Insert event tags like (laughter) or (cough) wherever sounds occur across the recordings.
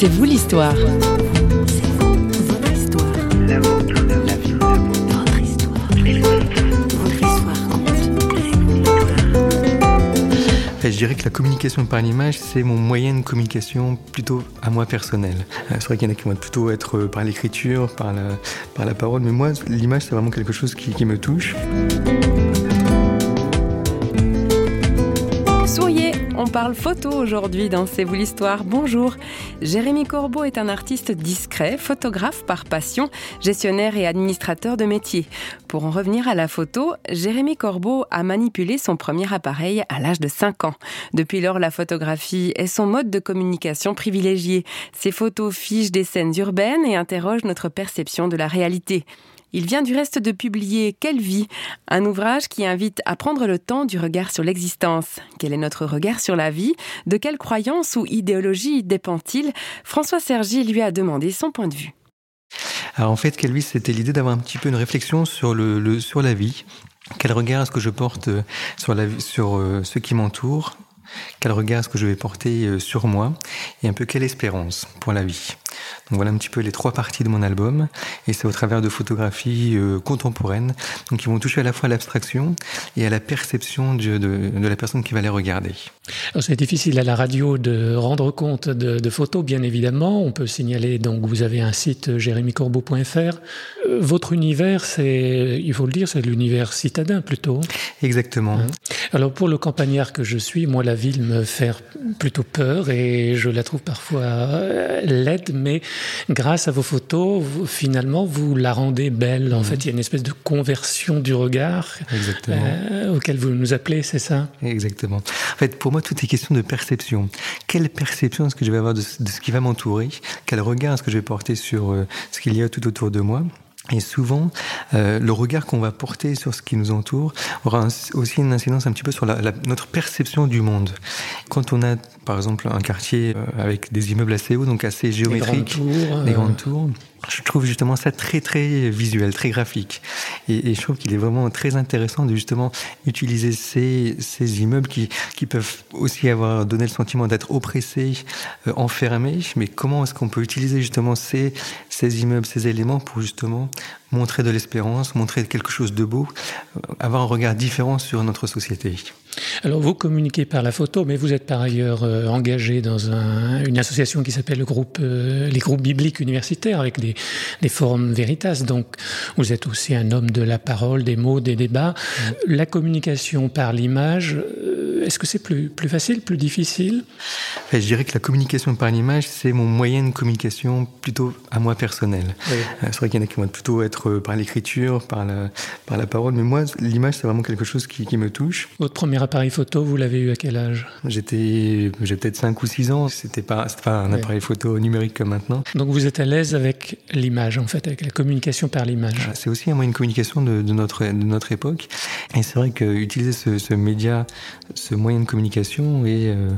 C'est vous l'histoire. je dirais que la communication par l'image, c'est mon moyen de communication plutôt à moi personnel. Euh, c'est vrai qu'il y en a qui vont plutôt être euh, par l'écriture, par la, par la parole, mais moi, l'image, c'est vraiment quelque chose qui, qui me touche. On parle photo aujourd'hui dans C'est vous l'histoire. Bonjour. Jérémy Corbeau est un artiste discret, photographe par passion, gestionnaire et administrateur de métier. Pour en revenir à la photo, Jérémy Corbeau a manipulé son premier appareil à l'âge de 5 ans. Depuis lors, la photographie est son mode de communication privilégié. Ses photos fichent des scènes urbaines et interrogent notre perception de la réalité. Il vient du reste de publier Quelle vie un ouvrage qui invite à prendre le temps du regard sur l'existence. Quel est notre regard sur la vie? De quelle croyance ou idéologie dépend-il? François Sergi lui a demandé son point de vue. Alors en fait, Quelle vie, c'était l'idée d'avoir un petit peu une réflexion sur, la vie. Quel regard est-ce que je porte sur, la, euh, ce qui m'entoure? Quel regard est-ce que je vais porter euh, sur moi et un peu quelle espérance pour la vie? Donc voilà un petit peu les trois parties de mon album et c'est au travers de photographies euh, contemporaines donc qui vont toucher à la fois à l'abstraction et à la perception de, de, la personne qui va les regarder. C'est difficile à la radio de rendre compte de, de, photos bien évidemment. On peut signaler donc vous avez un site euh, jérémycorbeau.fr. Votre univers c'est il faut le dire c'est l'univers citadin plutôt. Exactement. Hein Alors pour le campagnard que je suis moi la ville me fait plutôt peur et je la trouve parfois euh, laide, mais grâce à vos photos, finalement, vous la rendez belle. En mmh. fait, il y a une espèce de conversion du regard euh, auquel vous nous appelez, c'est ça? Exactement. En fait, pour moi, tout est question de perception. Quelle perception est-ce que je vais avoir de, ce qui va m'entourer? Quel regard est-ce que je vais porter sur euh, ce qu'il y a tout autour de moi? Et souvent, euh, le regard qu'on va porter sur ce qui nous entoure aura aussi une incidence un petit peu sur la, notre perception du monde. Quand on a, par exemple, un quartier euh, avec des immeubles assez hauts, donc assez géométriques, des grandes tours, je trouve justement ça très très visuel, très graphique. Et, je trouve qu'il est vraiment très intéressant de justement utiliser ces, ces immeubles qui, qui peuvent aussi avoir donné le sentiment d'être oppressés, euh, enfermés. Mais comment est-ce qu'on peut utiliser justement ces, ces immeubles, ces éléments pour justement montrer de l'espérance, montrer quelque chose de beau, euh, avoir un regard différent sur notre société. Alors vous communiquez par la photo, mais vous êtes par ailleurs euh, engagé dans un, une association qui s'appelle le groupe, euh, les groupes bibliques universitaires avec des, des, forums Veritas. Donc vous êtes aussi un homme de la parole, des mots, des débats. Mmh. La communication par l'image, est-ce que c'est plus, plus facile, plus difficile? Je dirais que la communication par l'image, c'est mon moyen de communication plutôt à moi personnel. Oui. C'est vrai qu'il y en a qui vont plutôt être euh, par l'écriture, par la, par la parole. Mais moi, l'image, c'est vraiment quelque chose qui, qui, me touche. Votre premier appareil photo, vous l'avez eu à quel âge? J'étais, j'ai peut-être 5 ou 6 ans. C'était pas, pas un appareil photo numérique comme maintenant. Donc vous êtes à l'aise avec l'image, en fait, avec la communication par l'image? C'est aussi un moyen de communication de, de, notre, de notre époque. Et c'est vrai qu'utiliser ce, ce, média, ce moyen de communication est, euh,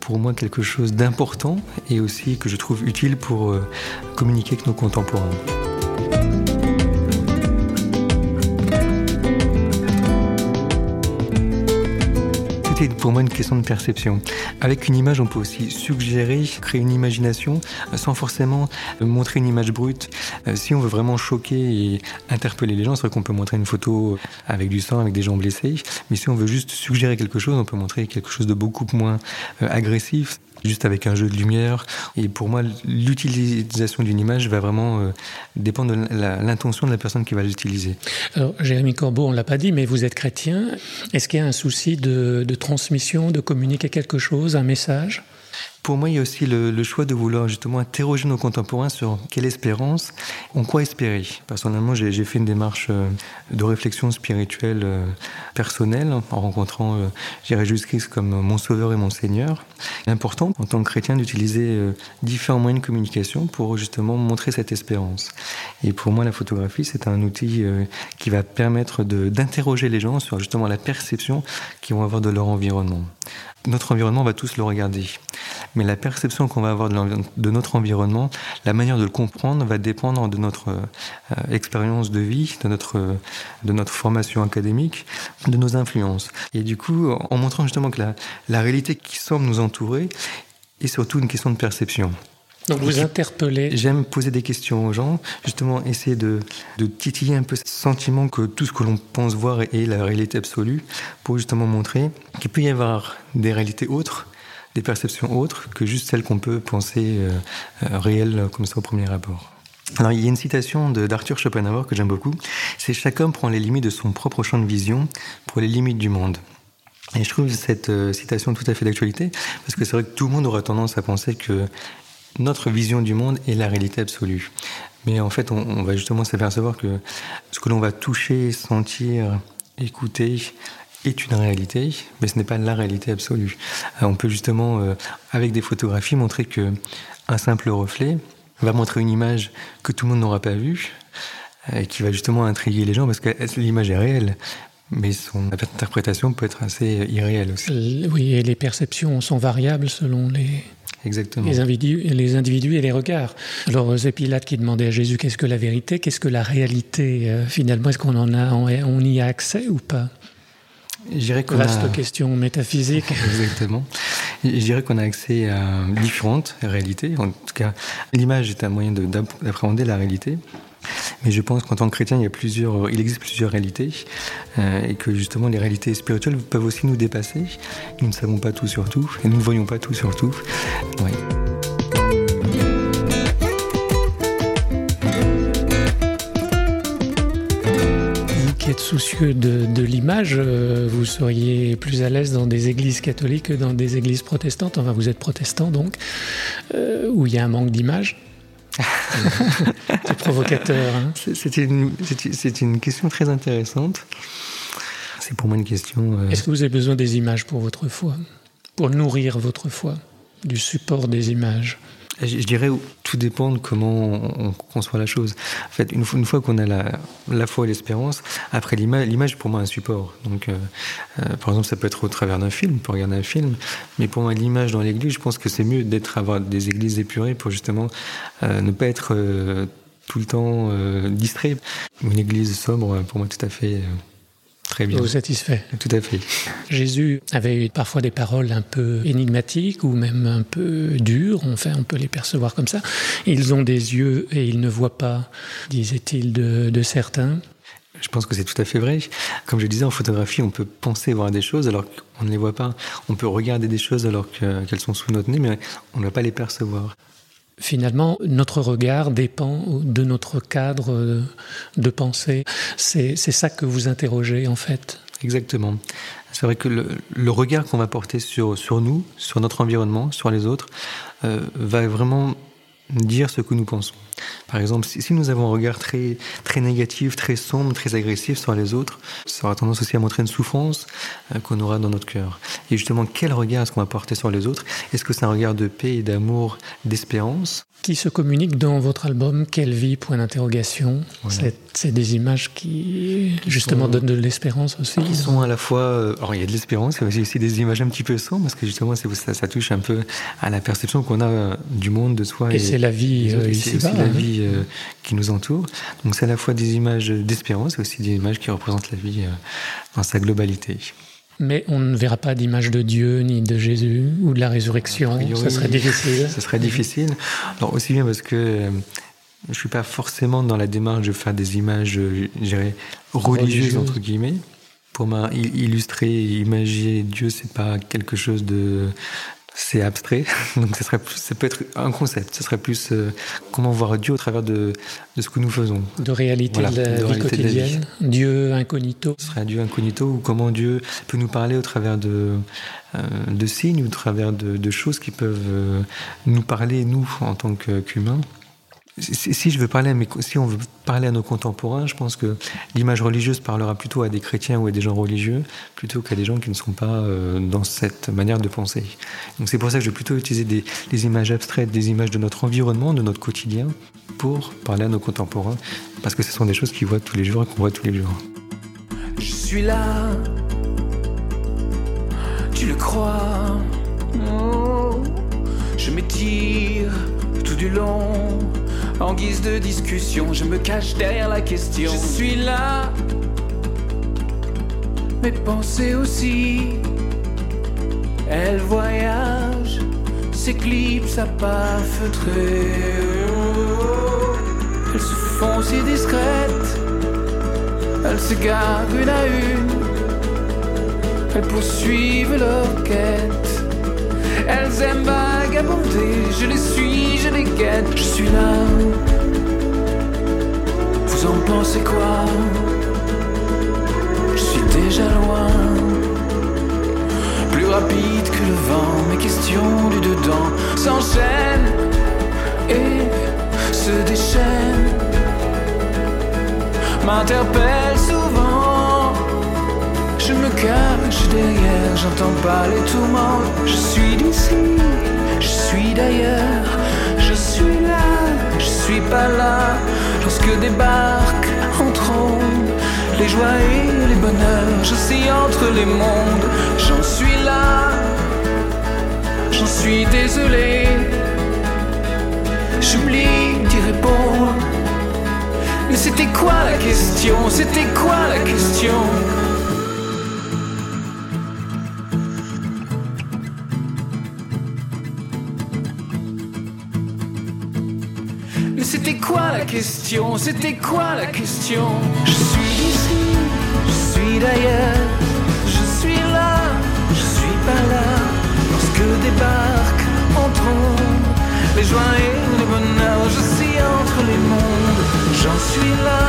pour moi quelque chose d'important et aussi que je trouve utile pour euh, communiquer avec nos contemporains. Pour moi une question de perception. Avec une image, on peut aussi suggérer, créer une imagination euh, sans forcément euh, montrer une image brute. Euh, si on veut vraiment choquer et interpeller les gens, c'est vrai qu'on peut montrer une photo avec du sang, avec des gens blessés. Mais si on veut juste suggérer quelque chose, on peut montrer quelque chose de beaucoup moins agressif juste avec un jeu de lumière. Et pour moi, l'utilisation d'une image va vraiment dépendre de l'intention de la personne qui va l'utiliser. Alors, Jérémy Corbeau, on l'a pas dit, mais vous êtes chrétien. Est-ce qu'il y a un souci de, de transmission, de communiquer quelque chose, un message pour moi, il y a aussi le, le, choix de vouloir justement interroger nos contemporains sur quelle espérance, en quoi espérer. Personnellement, j'ai fait une démarche euh, de réflexion spirituelle euh, personnelle en rencontrant euh, Jésus-Christ comme mon sauveur et mon Seigneur. Il est important, en tant que chrétien, d'utiliser différents moyens de communication pour justement montrer cette espérance. Et pour moi, la photographie, c'est un outil qui va permettre d'interroger les gens sur justement la perception qu'ils vont avoir de leur environnement. Notre environnement, on va tous le regarder mais la perception qu'on va avoir de, notre environnement, la manière de le comprendre va dépendre de notre euh, expérience de vie, de notre, de notre formation académique, de nos influences. Et du coup, en montrant justement que la, la réalité qui semble nous entourer est surtout une question de perception. Donc vous interpellez. J'aime poser des questions aux gens, justement essayer de, de titiller un peu ce sentiment que tout ce que l'on pense voir est la réalité absolue, pour justement montrer qu'il peut y avoir des réalités autres, des perceptions autres que juste celles qu'on peut penser euh, euh, réelles comme ça au premier abord. Alors, il y a une citation d'Arthur Schopenhauer que j'aime beaucoup. C'est chaque homme prend les limites de son propre champ de vision pour les limites du monde. Et je trouve cette euh, citation tout à fait d'actualité parce que c'est vrai que tout le monde aurait tendance à penser que notre vision du monde est la réalité absolue. Mais en fait, on, on va justement s'apercevoir que ce que l'on va toucher, sentir, écouter est une réalité, mais ce n'est pas la réalité absolue. Euh, on peut justement, euh, avec des photographies, montrer que un simple reflet, va montrer une image que tout le monde n'aura pas vue, et qui va justement intriguer les gens parce que l'image est réelle? Mais son interprétation peut être assez irréelle aussi. Oui, et les perceptions sont variables selon les, Exactement. Les individus, les individus et les regards. Alors c'est Pilate qui demandait à Jésus qu'est-ce que la vérité, qu'est-ce que la réalité? Euh, Finalement, est-ce qu'on en a, on, y a accès ou pas? Vaste a... question métaphysique. (laughs) Exactement. Je dirais qu'on a accès à différentes réalités. En tout cas, l'image est un moyen d'appréhender la réalité. Mais je pense qu'en tant que chrétien, il, y a plusieurs, il existe plusieurs réalités euh, et que justement les réalités spirituelles peuvent aussi nous dépasser. Nous ne savons pas tout sur tout et nous ne voyons pas tout sur tout. Qui êtes soucieux de, de l'image, euh, vous seriez plus à l'aise dans des églises catholiques que dans des églises protestantes. Enfin, vous êtes protestant donc, euh, où il y a un manque d'image. (laughs) c'est provocateur. Hein c'est une, une, question très intéressante. C'est pour moi une question. Euh... Est-ce que vous avez besoin des images pour votre foi? Pour nourrir votre foi? Du support des images? Je dirais tout dépend de comment on conçoit la chose. En fait, une fois, qu'on a la, foi et l'espérance, après l'image, l'image pour moi un support. Donc, euh, euh, par exemple, ça peut être au travers d'un film, pour regarder un film, mais pour moi l'image dans l'église, je pense que c'est mieux d'être avoir des églises épurées pour justement euh, ne pas être tout le temps distrait. Une église sobre, pour moi, tout à fait Très bien. Vous satisfait Tout à fait. Jésus avait eu parfois des paroles un peu énigmatiques ou même un peu dures, enfin on peut les percevoir comme ça. Ils ont des yeux et ils ne voient pas, disait-il de, de certains. Je pense que c'est tout à fait vrai. Comme je disais, en photographie, on peut penser voir des choses alors qu'on ne les voit pas. On peut regarder des choses alors qu'elles sont sous notre nez, mais on ne va pas les percevoir. Finalement, notre regard dépend de notre cadre de pensée. C'est ça que vous interrogez en fait. Exactement. C'est vrai que le, regard qu'on va porter sur, sur nous, sur notre environnement, sur les autres, euh, va vraiment dire ce que nous pensons. Par exemple, si, nous avons un regard très, très négatif, très sombre, très agressif sur les autres, ça aura tendance aussi à montrer une souffrance euh, qu'on aura dans notre cœur. Et justement, quel regard est-ce qu'on va porter sur les autres? Est-ce que c'est un regard de paix d'amour, d'espérance? Qui se communique dans votre album Quelle vie? Point d'interrogation. Voilà. C'est des images qui, qui justement, sont, donnent de l'espérance aussi. Qui sont à la fois... Euh, alors, il y a de l'espérance, il y a aussi des images un petit peu sombres, parce que justement, ça, ça touche un peu à la perception qu'on a euh, du monde, de soi. Et, et c'est la vie euh, ici C'est la vie euh, qui nous entoure. Donc c'est à la fois des images d'espérance et aussi des images qui représentent la vie euh, dans sa globalité. Mais on ne verra pas d'image de Dieu, ni de Jésus, ou de la résurrection. Priori, ça serait difficile. Ça serait difficile. Alors aussi bien parce que je ne suis pas forcément dans la démarche de faire des images, religieuses, religieuses. entre guillemets. Pour m'illustrer, imager Dieu, c'est pas quelque chose de c'est abstrait, (laughs) donc ça, serait plus, ça peut être un concept, ce serait plus euh, comment voir Dieu au travers de, de, ce que nous faisons. De réalité voilà, de la de vie quotidienne, la vie. Dieu incognito. Ce serait Dieu incognito, ou comment Dieu peut nous parler au travers de, euh, de signes, ou au travers de, de choses qui peuvent euh, nous parler, nous, en tant qu'humains. Si, si, je veux parler à mes, si on veut parler à nos contemporains, je pense que l'image religieuse parlera plutôt à des chrétiens ou à des gens religieux plutôt qu'à des gens qui ne sont pas euh, dans cette manière de penser. Donc c'est pour ça que je vais plutôt utiliser des, des, images abstraites, des images de notre environnement, de notre quotidien, pour parler à nos contemporains, parce que ce sont des choses qu'ils voient tous les jours et qu'on voit tous les jours. Je suis là, tu le crois, oh, je m'étire tout du long en guise de discussion, je me cache derrière la question. Je suis là, mes pensées aussi, elles voyagent s'éclipsent à pas feutrer. Elles se font si discrètes, elles se gardent une à une, elles poursuivent leur quête. Elles aiment je les suis, je les guette, je suis là. Vous en pensez quoi? Je suis déjà loin. Plus rapide que le vent, mes questions du dedans s'enchaînent et se déchaînent. M'interpellent souvent. Je me cache derrière, j'entends pas les tourments. Je suis d'ici, suis d'ailleurs, je suis là, je suis pas là. Lorsque débarquent entre les joies et les bonheurs, je suis entre les mondes, j'en suis là, j'en suis désolé. J'oublie d'y répondre. Mais c'était quoi la question? C'était quoi la question? Mais c'était quoi la question? C'était quoi la question? Je suis ici, je suis d'ailleurs, je suis là, je suis pas là. Lorsque débarquent entre les joies et les bonheurs, je suis entre les mondes, j'en suis là,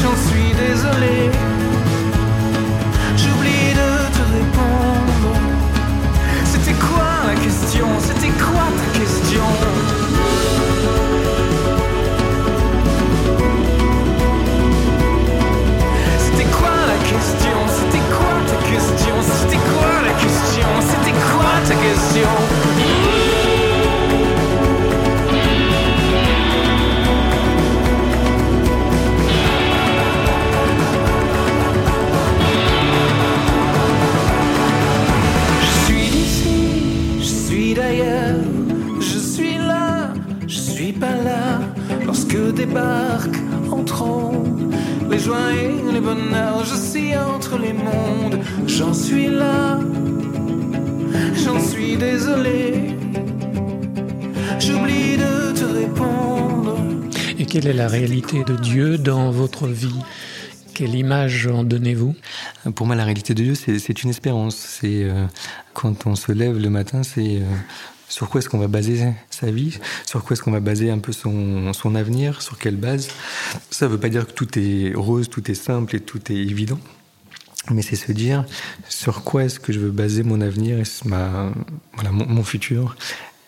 j'en suis désolé. Les joies et les bonheurs, je suis entre les mondes, j'en suis là, j'en suis désolé. J'oublie de te répondre. Et quelle est la réalité de Dieu dans votre vie? Quelle image en donnez-vous? Pour moi, la réalité de Dieu, c'est c'est une espérance. C'est euh, quand on se lève le matin, c'est euh, sur quoi est-ce qu'on va baser sa vie, sur quoi est-ce qu'on va baser un peu son, avenir, sur quelle base? Ça ne veut pas dire que tout est rose, tout est simple et tout est évident. Mais c'est se dire sur quoi est-ce que je veux baser mon avenir et ma, mon futur?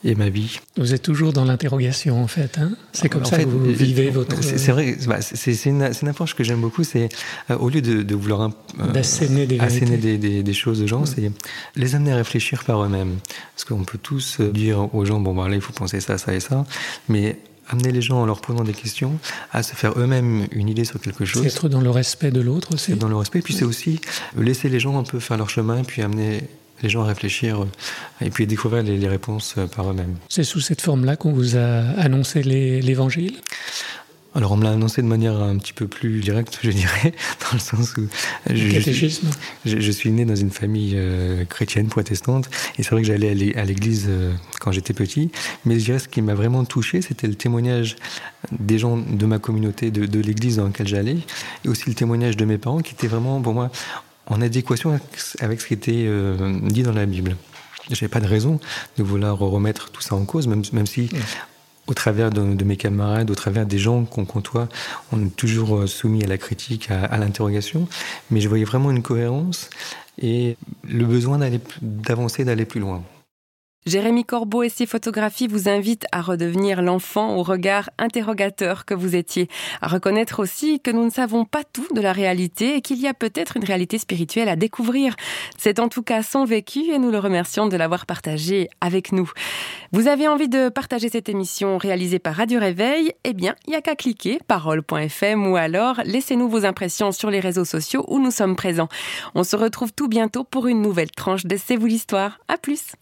Et ma vie. Vous êtes toujours dans l'interrogation en fait. Hein? C'est comme En ça fait, que vous euh, vivez votre... C'est c'est vrai, bah, c'est c'est une, c'est une approche que j'aime beaucoup. C'est euh, au lieu de, de vouloir euh, D'asséner des asséner des, des- des choses aux gens, c'est les amener à réfléchir par eux-mêmes. Parce qu'on peut tous euh, dire aux gens bon bah là il faut penser ça, ça et ça, mais amener les gens en leur posant des questions à se faire eux-mêmes une idée sur quelque C'est chose. être dans le respect de l'autre aussi. C'est dans le respect, puis c'est aussi laisser les gens un peu faire leur chemin, puis amener les gens à réfléchir, euh, et puis découvrir les, les réponses euh, par eux-mêmes. C'est sous cette forme-là qu'on vous a annoncé l'évangile? Alors on me l'a annoncé de manière un petit peu plus directe, je dirais, (laughs) dans le sens où je, Catéchisme je- je suis né dans une famille euh, chrétienne protestante et c'est vrai que j'allais à l'é- à l'église euh, quand j'étais petit, mais je dirais ce qui m'a vraiment touché, c'était le témoignage des gens de ma communauté, de, de l'église dans laquelle j'allais, et aussi le témoignage de mes parents qui était vraiment pour moi en adéquation avec, ce qui était euh, dit dans la Bible. J'avais pas de raison de vouloir remettre tout ça en cause, même, même si au travers de, de mes camarades, au travers des gens qu'on côtoie, on est toujours euh, soumis à la critique, à, à l'interrogation. Mais je voyais vraiment une cohérence et le besoin d'aller, d'avancer, d'aller plus loin. Jérémy Corbeau et ses photographies vous invitent à redevenir l'enfant au regard interrogateur que vous étiez, à reconnaître aussi que nous ne savons pas tout de la réalité et qu'il y a peut-être une réalité spirituelle à découvrir. C'est en tout cas son vécu et nous le remercions de l'avoir partagé avec nous. Vous avez envie de partager cette émission réalisée par Radio Réveil? Eh bien, il n'y a qu'à cliquer parole.fm ou alors laissez-nous vos impressions sur les réseaux sociaux où nous sommes présents. On se retrouve tout bientôt pour une nouvelle tranche de C'est vous l'histoire. À plus!